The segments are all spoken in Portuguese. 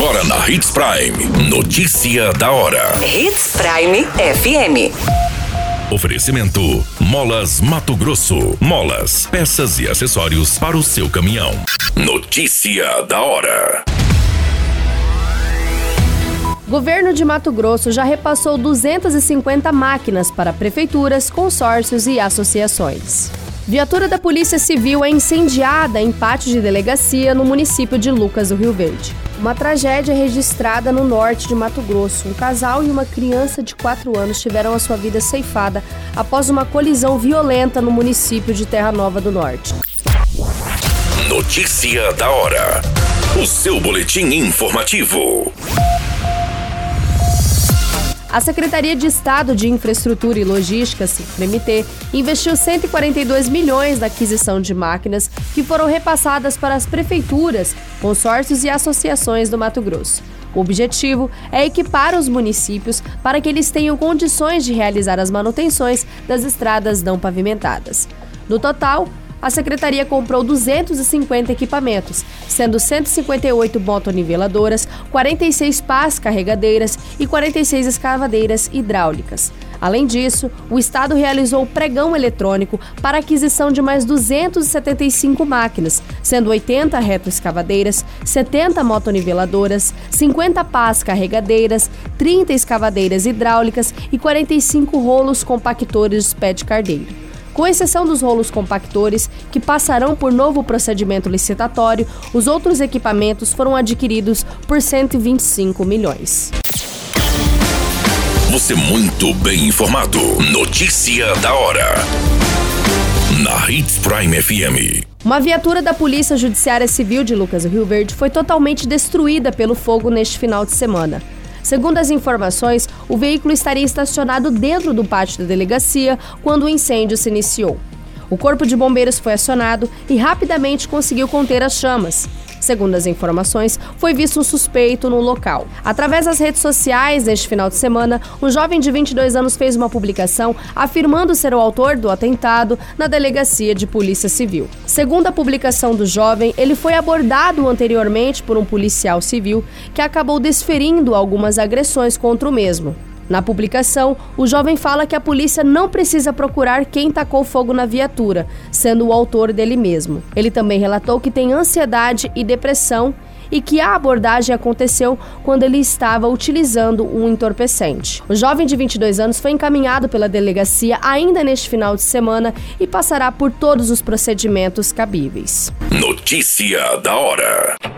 Agora na Hits Prime. Notícia da hora. Hits Prime FM. Oferecimento: Molas Mato Grosso. Molas, peças e acessórios para o seu caminhão. Notícia da hora. Governo de Mato Grosso já repassou 250 máquinas para prefeituras, consórcios e associações. Viatura da Polícia Civil é incendiada em pátio de delegacia no município de Lucas do Rio Verde. Uma tragédia registrada no norte de Mato Grosso. Um casal e uma criança de 4 anos tiveram a sua vida ceifada após uma colisão violenta no município de Terra Nova do Norte. Notícia da hora. O seu boletim informativo. A Secretaria de Estado de Infraestrutura e Logística, CIFRMT, investiu 142 milhões na aquisição de máquinas que foram repassadas para as prefeituras, consórcios e associações do Mato Grosso. O objetivo é equipar os municípios para que eles tenham condições de realizar as manutenções das estradas não pavimentadas. No total, a secretaria comprou 250 equipamentos, sendo 158 motoniveladoras, 46 pás carregadeiras e 46 escavadeiras hidráulicas. Além disso, o Estado realizou pregão eletrônico para aquisição de mais 275 máquinas, sendo 80 retroescavadeiras, 70 motoniveladoras, 50 pás carregadeiras, 30 escavadeiras hidráulicas e 45 rolos compactores de cardeiro. Com exceção dos rolos compactores, que passarão por novo procedimento licitatório, os outros equipamentos foram adquiridos por 125 milhões. Você muito bem informado. Notícia da hora. Na Hits Prime FM. Uma viatura da Polícia Judiciária Civil de Lucas Rio Verde foi totalmente destruída pelo fogo neste final de semana. Segundo as informações, o veículo estaria estacionado dentro do pátio da delegacia quando o incêndio se iniciou. O corpo de bombeiros foi acionado e rapidamente conseguiu conter as chamas. Segundo as informações, foi visto um suspeito no local. Através das redes sociais, neste final de semana, um jovem de 22 anos fez uma publicação afirmando ser o autor do atentado na delegacia de Polícia Civil. Segundo a publicação do jovem, ele foi abordado anteriormente por um policial civil que acabou desferindo algumas agressões contra o mesmo. Na publicação, o jovem fala que a polícia não precisa procurar quem tacou fogo na viatura, sendo o autor dele mesmo. Ele também relatou que tem ansiedade e depressão e que a abordagem aconteceu quando ele estava utilizando um entorpecente. O jovem de 22 anos foi encaminhado pela delegacia ainda neste final de semana e passará por todos os procedimentos cabíveis. Notícia da hora.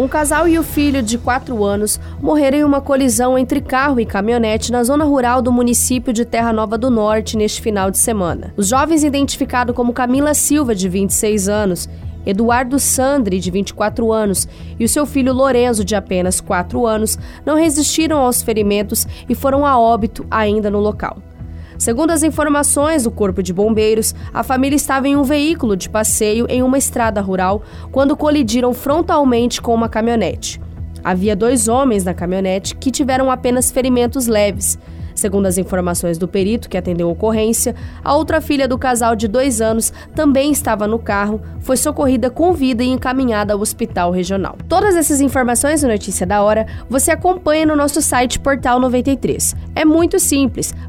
Um casal e o filho de 4 anos morreram em uma colisão entre carro e caminhonete na zona rural do município de Terra Nova do Norte neste final de semana. Os jovens, identificados como Camila Silva, de 26 anos, Eduardo Sandri, de 24 anos, e o seu filho Lorenzo, de apenas 4 anos, não resistiram aos ferimentos e foram a óbito ainda no local. Segundo as informações do Corpo de Bombeiros, a família estava em um veículo de passeio em uma estrada rural quando colidiram frontalmente com uma caminhonete. Havia dois homens na caminhonete que tiveram apenas ferimentos leves. Segundo as informações do perito que atendeu a ocorrência, a outra filha do casal de dois anos também estava no carro, foi socorrida com vida e encaminhada ao hospital regional. Todas essas informações no Notícia da Hora você acompanha no nosso site Portal 93. É muito simples,